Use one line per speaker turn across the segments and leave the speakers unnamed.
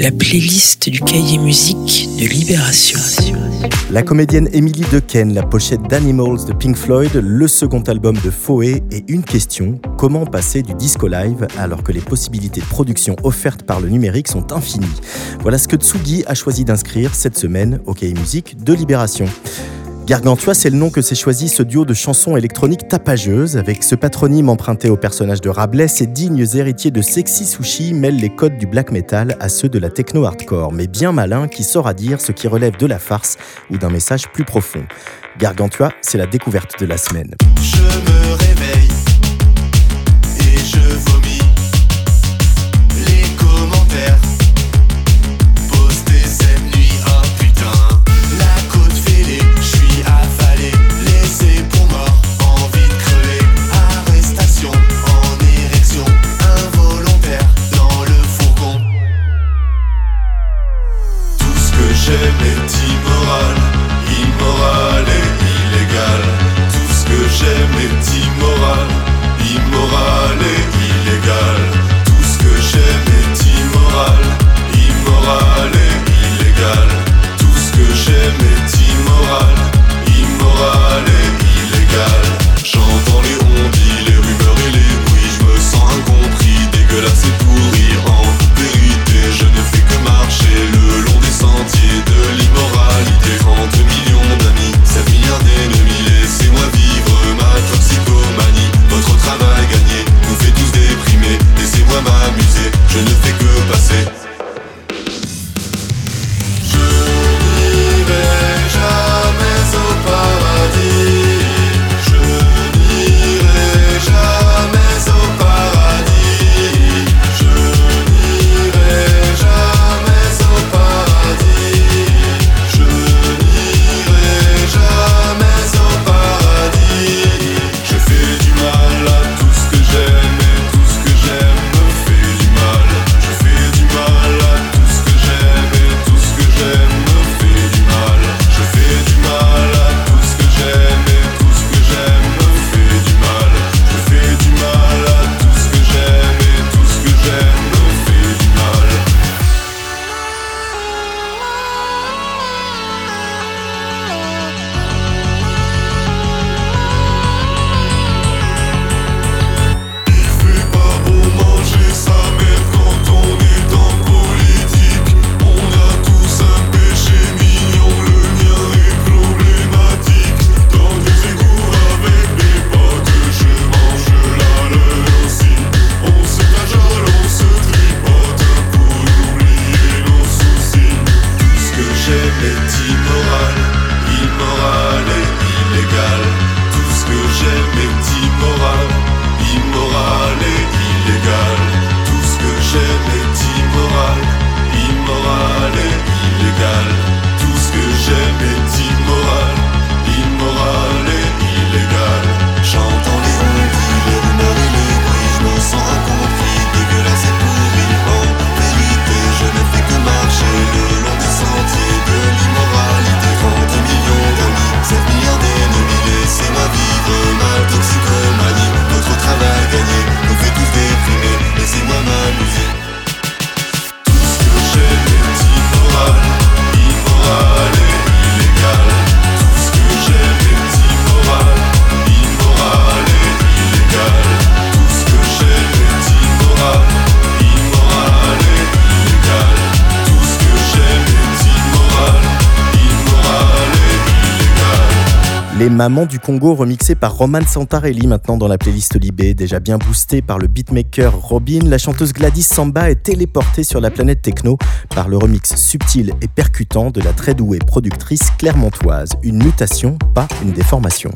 la playlist du cahier musique de Libération.
La comédienne Emily Decken, la pochette d'Animals de Pink Floyd, le second album de Foé et une question comment passer du disco live alors que les possibilités de production offertes par le numérique sont infinies? Voilà ce que Tsugi a choisi d'inscrire cette semaine au cahier musique de Libération. Gargantua, c'est le nom que s'est choisi ce duo de chansons électroniques tapageuses, avec ce patronyme emprunté au personnage de Rabelais, ces dignes héritiers de Sexy Sushi mêlent les codes du black metal à ceux de la techno-hardcore, mais bien malin qui saura dire ce qui relève de la farce ou d'un message plus profond. Gargantua, c'est la découverte de la semaine.
Je me réveille et je vomis les commentaires. immoral, et illégal. Les
Mamans du Congo remixées par Roman Santarelli maintenant dans la playlist Libé, déjà bien boostée par le beatmaker Robin, la chanteuse Gladys Samba est téléportée sur la planète techno par le remix subtil et percutant de la très douée productrice clermontoise, une mutation, pas une déformation.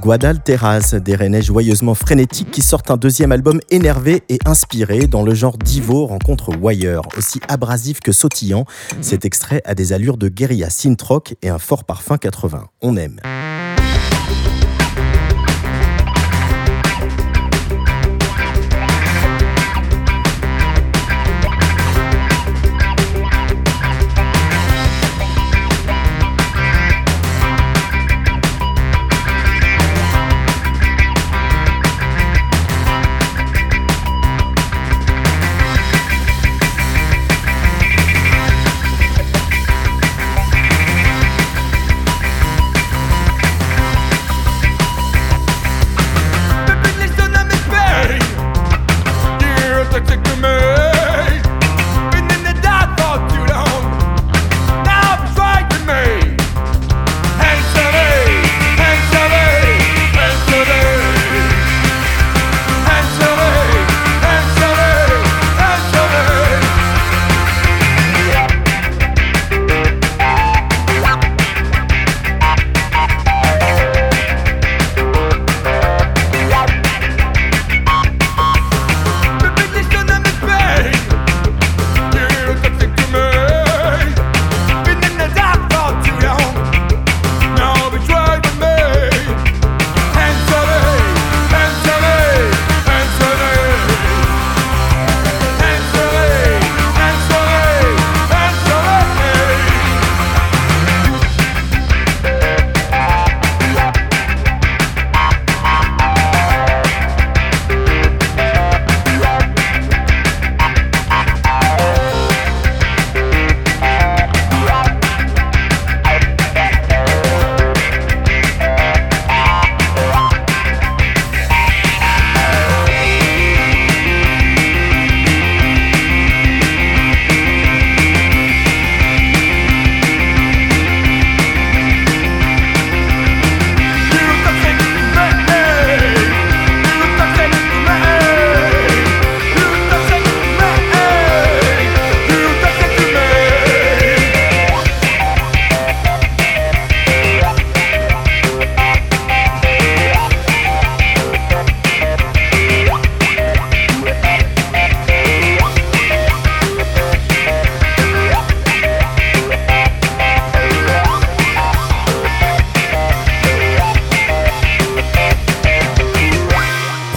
Guadalteras, des rennais joyeusement frénétiques qui sortent un deuxième album énervé et inspiré dans le genre Divo rencontre Wire, aussi abrasif que sautillant. Cet extrait a des allures de guérilla synth-rock et un fort parfum 80. On aime.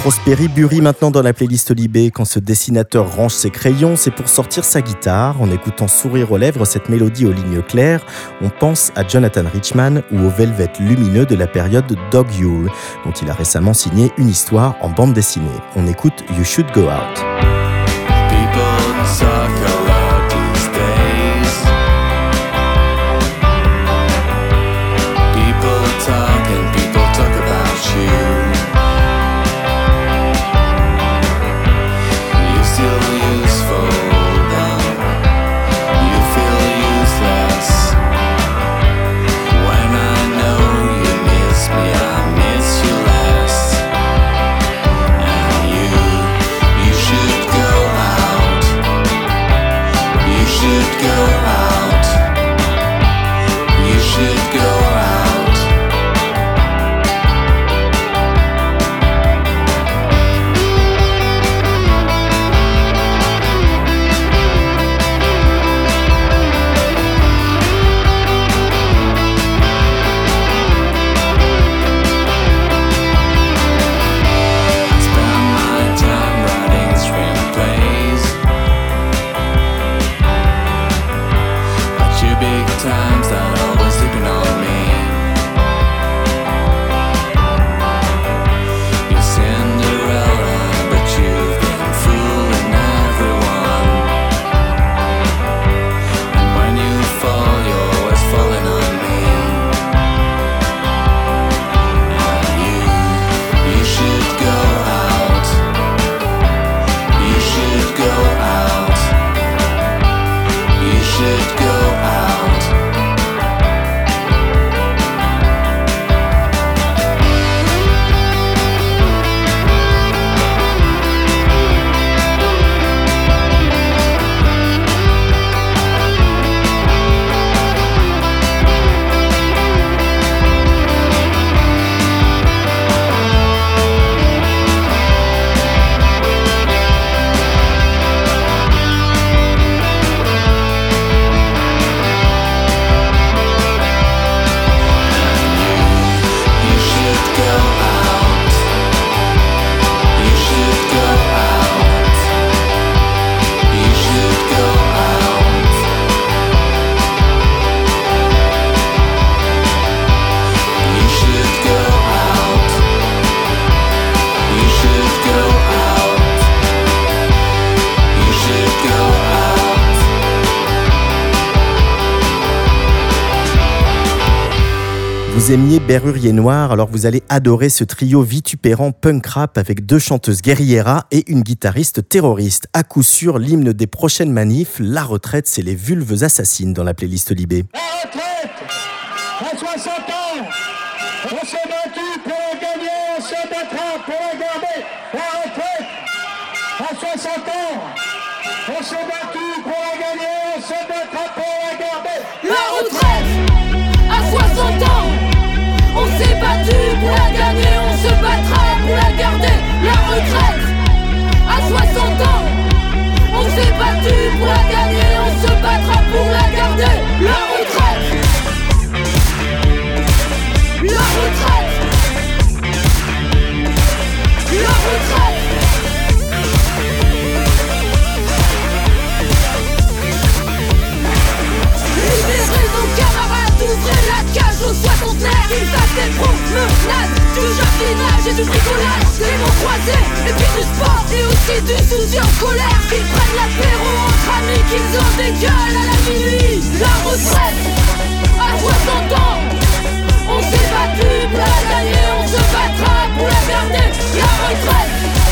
Prosperi Bury maintenant dans la playlist Libé. Quand ce dessinateur range ses crayons, c'est pour sortir sa guitare. En écoutant sourire aux lèvres cette mélodie aux lignes claires, on pense à Jonathan Richman ou au Velvet lumineux de la période Dog Yule, dont il a récemment signé une histoire en bande dessinée. On écoute You Should Go Out.
Aimiez Berrurier Noir, alors vous allez adorer ce trio vitupérant punk rap avec deux chanteuses guerrieras et une guitariste terroriste. À coup sûr, l'hymne des prochaines manifs, la retraite, c'est les vulves assassines dans la playlist Libé.
La retraite À 60 ans On s'est battu pour la gagner, on se battra pour la garder La retraite À 60 ans On s'est battu pour
du bricolage Des mots croisés, et puis du sport et aussi du soutien scolaire Qu'ils prennent l'apéro entre amis, qu'ils ont des gueules à la minuit. La retraite, à 60 ans On s'est battu pour la gagner, on se battra pour la garder La retraite,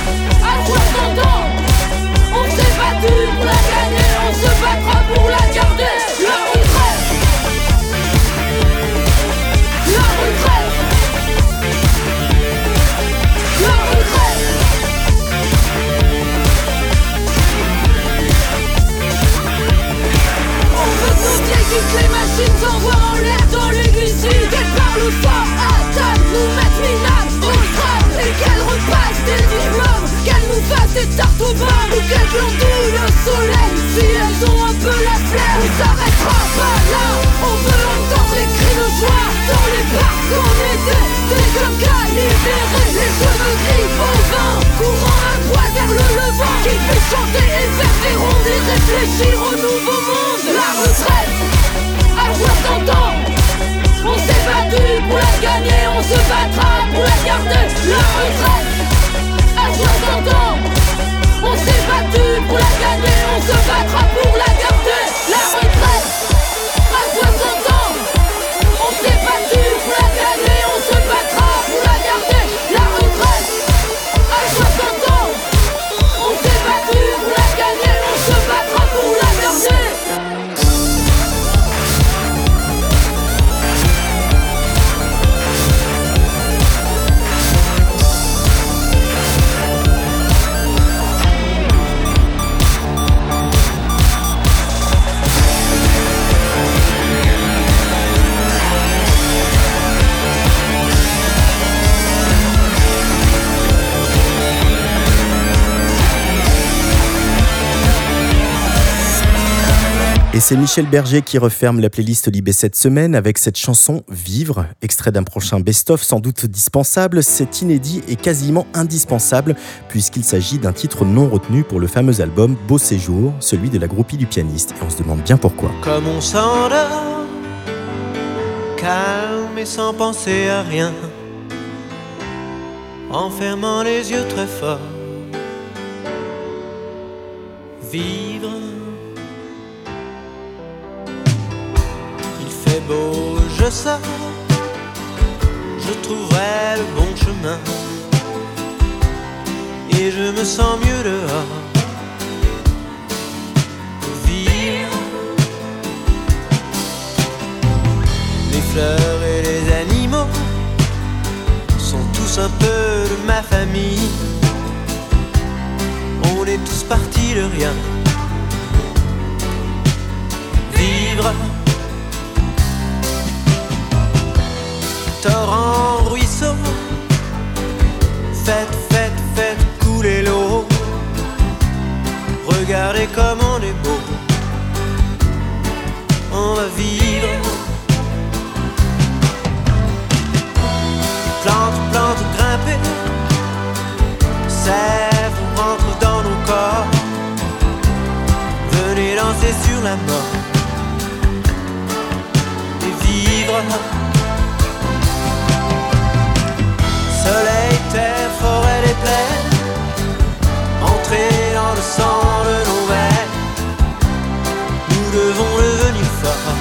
Et réfléchir au nouveau
c'est Michel Berger qui referme la playlist Libé cette semaine avec cette chanson Vivre, extrait d'un prochain best-of sans doute dispensable. C'est inédit et quasiment indispensable puisqu'il s'agit d'un titre non retenu pour le fameux album Beau Séjour, celui de la groupie du pianiste. Et on se demande bien pourquoi.
Comme on s'endort, calme et sans penser à rien, en fermant les yeux très fort. Vivre, je sors, je trouverai le bon chemin, et je me sens mieux dehors. Vivre. Les fleurs et les animaux sont tous un peu de ma famille. On est tous partis de rien. Vivre. Torrent, ruisseau. Faites, faites, faites couler l'eau. Regardez comme on est beau. On va vivre. Plante, plante, grimper. Sève rentre dans nos corps. Venez danser sur la mort. Et vivre. sans le mauvais. Nous devons devenir forts,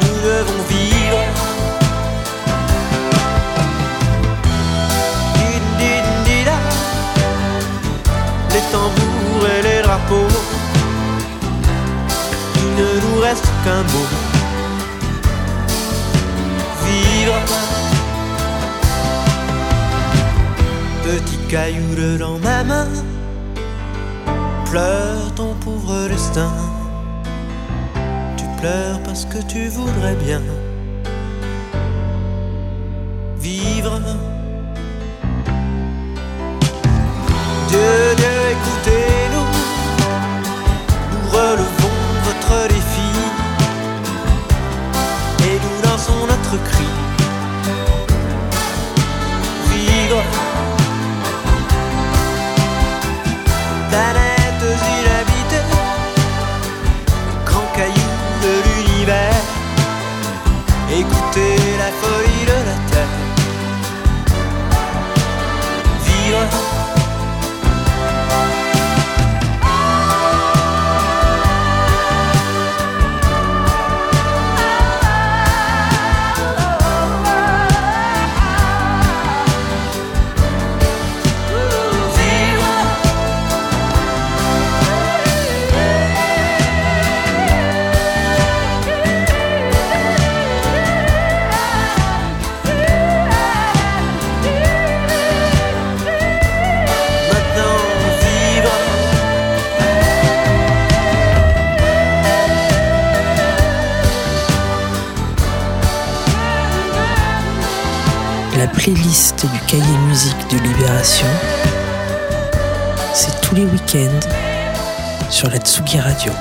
nous devons vivre. Les tambours et les drapeaux, il ne nous reste qu'un mot. Vivre. Petit caillou dans ma main pleure ton pauvre destin. Tu pleures parce que tu voudrais bien vivre. Dieu, Dieu, écoutez-nous, nous relevons votre défi et nous lançons notre cri. Vivre. Écoutez
La playlist du cahier musique de Libération, c'est tous les week-ends sur la Tsugi Radio.